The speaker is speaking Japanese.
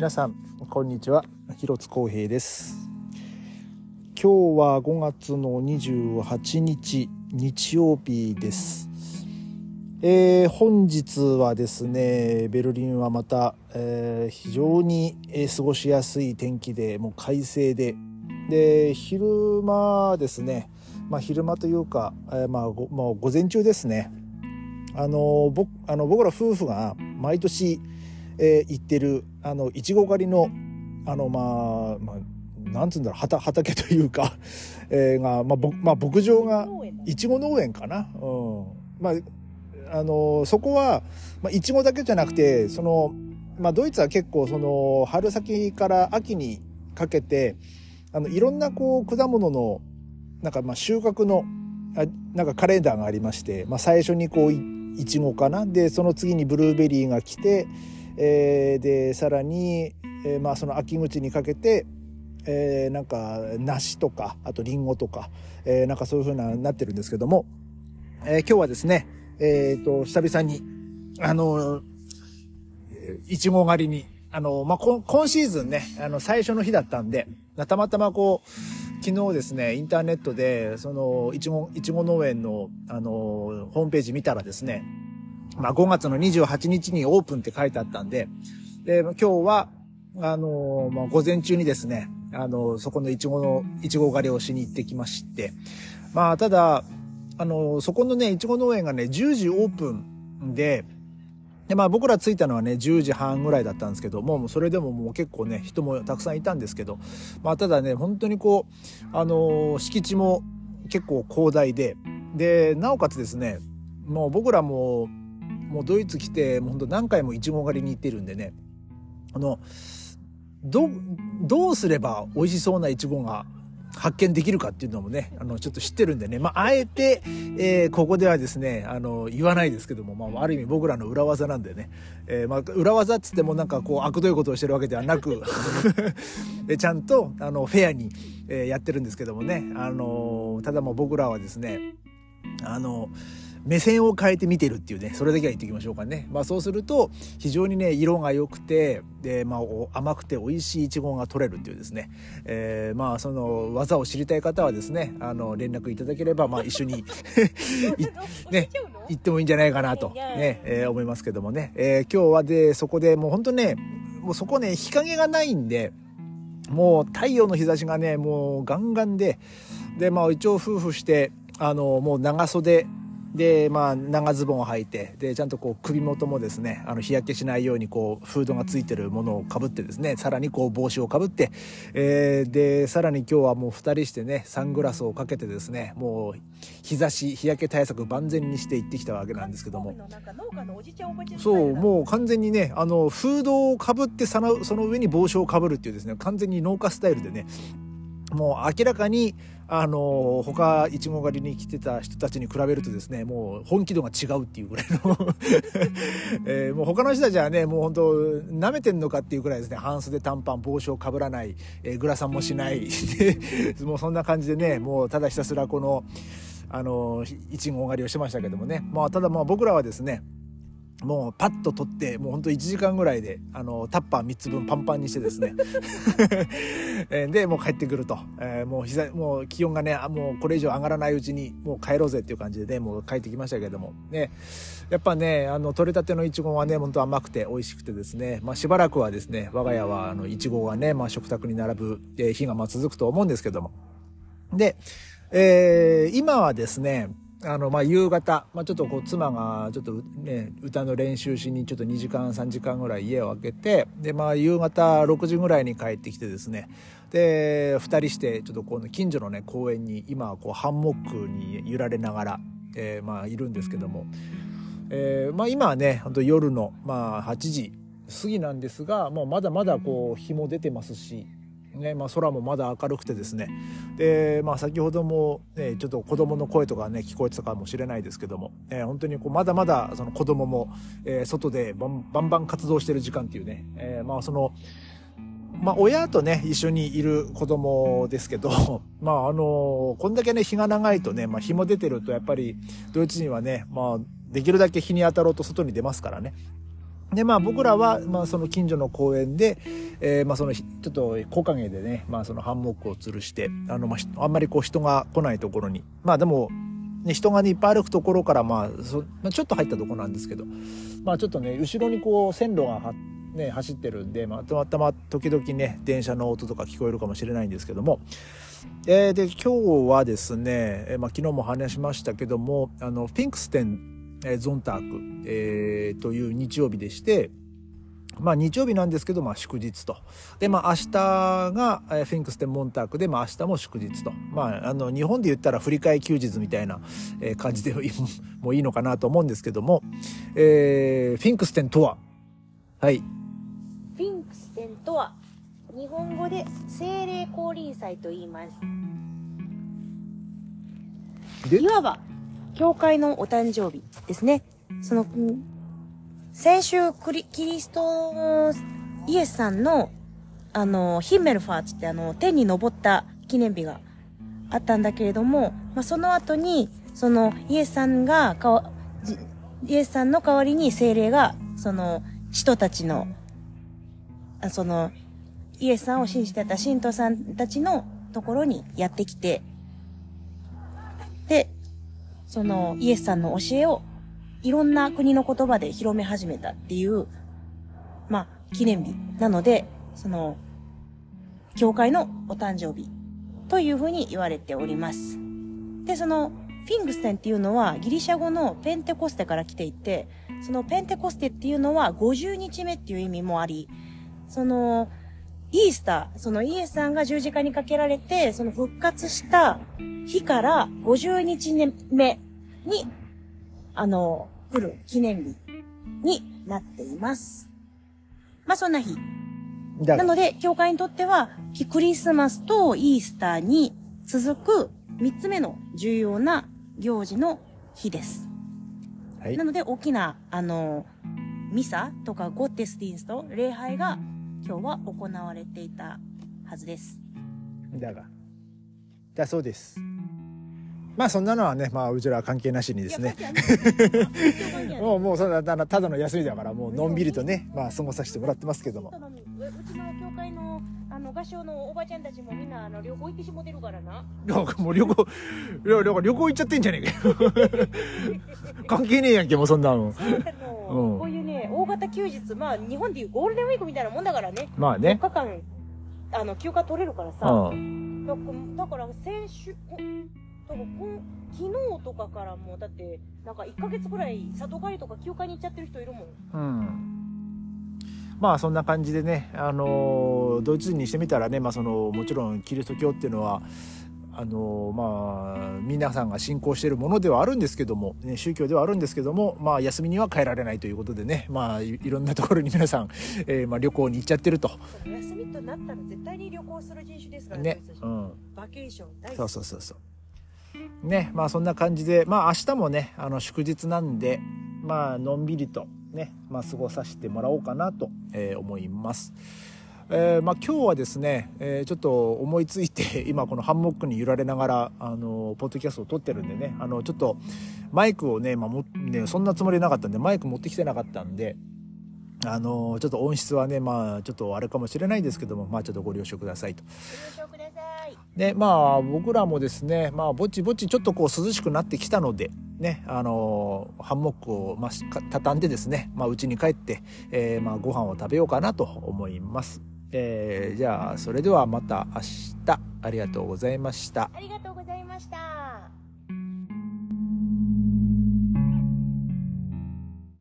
皆さんこんにちは。広津光平です。今日は5月の28日日曜日です。えー、本日はですねベルリンはまた、えー、非常に、えー、過ごしやすい天気でもう快晴で。で昼間ですねまあ昼間というか、えー、まあご、まあ、午前中ですね。あの僕あの僕ら夫婦が毎年えー、行ってるあのいちご狩りのあのまあ、まあ、なんつうんだろう畑畑というか、えー、が、まあぼまあ、牧場がいちご農園かな、うん。まあ、あのそこは、まあ、いちごだけじゃなくてその、まあ、ドイツは結構その春先から秋にかけてあのいろんなこう果物のなんかまあ収穫のあなんかカレンダーがありまして、まあ、最初にこういちごかな。でその次にブルーベリーが来てえー、でさらに、えー、まあその秋口にかけて、えー、なんか梨とかあとりんごとか、えー、なんかそういう風ななってるんですけども、えー、今日はですねえっ、と久々にあのいちご狩りにあの、まあ、今シーズンねあの最初の日だったんでたまたまこう昨日ですねインターネットでそのいちごいちご農園のあのホームページ見たらですねまあ、5月の28日にオープンって書いてあったんで、で、今日は、あのー、まあ、午前中にですね、あのー、そこのイチゴの、イチゴ狩りをしに行ってきまして、まあ、ただ、あのー、そこのね、イチゴ農園がね、10時オープンで、で、まあ僕ら着いたのはね、10時半ぐらいだったんですけどもう、それでももう結構ね、人もたくさんいたんですけど、まあただね、本当にこう、あの敷地も結構広大で、で、なおかつですね、もう僕らももうドイツ来てもうほんと何回もいちご狩りに行ってるんでね。あのどどうすれば美味しそうないちごが発見できるかっていうのもね、あの、ちょっと知ってるんでね、まあ、あえて、えー、ここではですね、あの、言わないですけども、まあ、ある意味僕らの裏技なんでね、えー、まあ、裏技っつってもなんかこう、悪どいことをしてるわけではなく ちゃんと、あの、フェアに、えー、やってるんですけどもね、あの、ただもう僕らはですね、あの、目線を変えて見てるっていうね、それだけは言っておきましょうかね。まあそうすると、非常にね、色が良くて、で、まあ甘くて美味しいイチゴが取れるっていうですね、えー、まあその技を知りたい方はですね、あの、連絡いただければ、まあ一緒に ね、行ってもいいんじゃないかなと、ね、えー、思いますけどもね。えー、今日はで、そこでもう本当ね、もうそこね、日陰がないんで、もう太陽の日差しがね、もうガンガンで、で、まあ一応夫婦して、あの、もう長袖で、まあ、長ズボンを履いて、で、ちゃんとこう、首元もですね、あの、日焼けしないように、こう、フードがついてるものをかぶってですね、さらにこう、帽子をかぶって、えー、で、さらに今日はもう二人してね、サングラスをかけてですね、もう、日差し、日焼け対策万全にして行ってきたわけなんですけども。そう、もう完全にね、あの、フードをかぶってその、その上に帽子をかぶるっていうですね、完全に農家スタイルでね、もう明らかに、あの他いちご狩りに来てた人たちに比べるとですねもう本気度が違うっていうぐらいの。えー、もう他の人たちはねもう本当舐めてんのかっていうぐらいですね。半袖短パン帽子をかぶらない、えー、グラサンもしない。もうそんな感じでねもうただひたすらこのあのいちご狩りをしてましたけどもね。まあただまあ僕らはですねもうパッと取ってもうほんと1時間ぐらいであのタッパー3つ分パンパンにしてですね。でもう帰ってくると、えー、もう膝もう気温がねもうこれ以上上がらないうちにもう帰ろうぜっていう感じでねもう帰ってきましたけれども。ね。やっぱねあの取れたてのいちごはね本当甘くて美味しくてですね、まあ、しばらくはですね我が家はあのいちごがね、まあ、食卓に並ぶ日がまあ続くと思うんですけども。で、えー、今はですねあの、まあ、夕方、まあ、ちょっとこう、妻が、ちょっとね、歌の練習しに、ちょっと2時間、3時間ぐらい家を空けて、で、まあ、夕方6時ぐらいに帰ってきてですね、で、2人して、ちょっとこの近所のね、公園に、今はこう、ハンモックに揺られながら、えー、まあ、いるんですけども、えー、まあ、今はね、本当夜の、まあ、8時過ぎなんですが、もうまだまだこう、日も出てますし、ねまあ、空もまだ明るくてですねで、まあ、先ほども、ね、ちょっと子供の声とかね聞こえてたかもしれないですけども、えー、本当にこうまだまだその子供も、えー、外でバンバンバン活動してる時間っていうね、えー、まあそのまあ、親とね、一緒にいる子供ですけど、まあ、あの、こんだけね、日が長いとね、まあ、日も出てると、やっぱり、ドイツ人はね、まあ、できるだけ日に当たろうと外に出ますからね。でまあ僕らは、まあ、その近所の公園で、えー、まあそのちょっと木陰でね、まあ、そのハンモックを吊るしてあの、まあ、あんまりこう人が来ないところに。まあでも、ね、人が、ね、いっぱい歩くところからまあそ、まあ、ちょっと入ったところなんですけどまあちょっとね後ろにこう線路がね、走ってるんで、まあ、たまたま時々ね電車の音とか聞こえるかもしれないんですけども、えー、で今日はですね、えー、まあ、昨日も話しましたけどもあのピンクステンえー、ゾンターク、えー、という日曜日でして、まあ日曜日なんですけど、まあ祝日と。で、まあ明日が、えー、フィンクステンモンタークで、まあ明日も祝日と。まああの日本で言ったら振り替え休日みたいな、えー、感じでもいいのかなと思うんですけども、えー、フィンクステンとは？はい。フィンクステンとは、日本語で精霊降臨祭と言います。いわば教会のお誕生日ですね。その、先週クリ、キリストイエスさんの、あの、ヒンメルファーツってあの、天に昇った記念日があったんだけれども、まあ、その後に、その、イエスさんがかわ、イエスさんの代わりに精霊が、その、人たちの、あその、イエスさんを信じてた信徒さんたちのところにやってきて、で、そのイエスさんの教えをいろんな国の言葉で広め始めたっていう、まあ、記念日なので、その、教会のお誕生日というふうに言われております。で、その、フィングステンっていうのはギリシャ語のペンテコステから来ていて、そのペンテコステっていうのは50日目っていう意味もあり、その、イースター、そのイエスさんが十字架にかけられて、その復活した日から50日目に、あの、来る記念日になっています。まあ、そんな日。なので、教会にとっては、クリスマスとイースターに続く三つ目の重要な行事の日です。はい、なので、大きな、あの、ミサとかゴッテスティンスと礼拝が今日は行われていたはずです。だが、だそうです。まあそんなのはね、まあうちらは関係なしにですね。もうもうそただただの休みだからもうのんびりとね、まあ過ごさせてもらってますけども。うちの教会のあの合唱のおばちゃんたちもみんなあの旅行行ってしもてるからな。もう旅行旅行 旅行行っちゃってんじゃねえかよ。関係ねえやんけもうそんなの。こういうね大型休日まあ日本でいうゴールデンウィークみたいなもんだからね。まあね。4日間あの休暇取れるからさ。だから先週。多分こん昨日とかからもだってなんか1か月ぐらい里帰りとか休暇に行っちゃってる人いるもん。うんまあそんな感じでね、あのドイツ人にしてみたらね、まあ、そのもちろんキリスト教っていうのはあのまあ皆さんが信仰しているものではあるんですけども、ね、宗教ではあるんですけども、まあ、休みには帰られないということでね、まあ、いろんなところに皆さん、えーまあ、旅行に行っちゃってると。休みとなったら絶対に旅行する人種ですからね、うん、バケーション大そうそうそうそう。ね、まあそんな感じで、まあ明日もね、あの祝日なんで、まあのんびりとね、まあ過ごさせてもらおうかなと、えー、思います。えー、まあ、今日はですね、えー、ちょっと思いついて 今このハンモックに揺られながらあのポッドキャストを撮ってるんでねあのちょっとマイクをね,、まあ、もねそんなつもりなかったんでマイク持ってきてなかったんであのちょっと音質はねまあちょっとあれかもしれないんですけどもまあちょっとご了承くださいと。ご了承くださいでまあ僕らもですねまあぼちぼちちょっとこう涼しくなってきたのでねあのハンモックを、まあ、畳んでですねまあ家に帰って、えー、まあご飯を食べようかなと思います。えー、じゃあそれではまた明日ありがとうございました。ありがとうございました。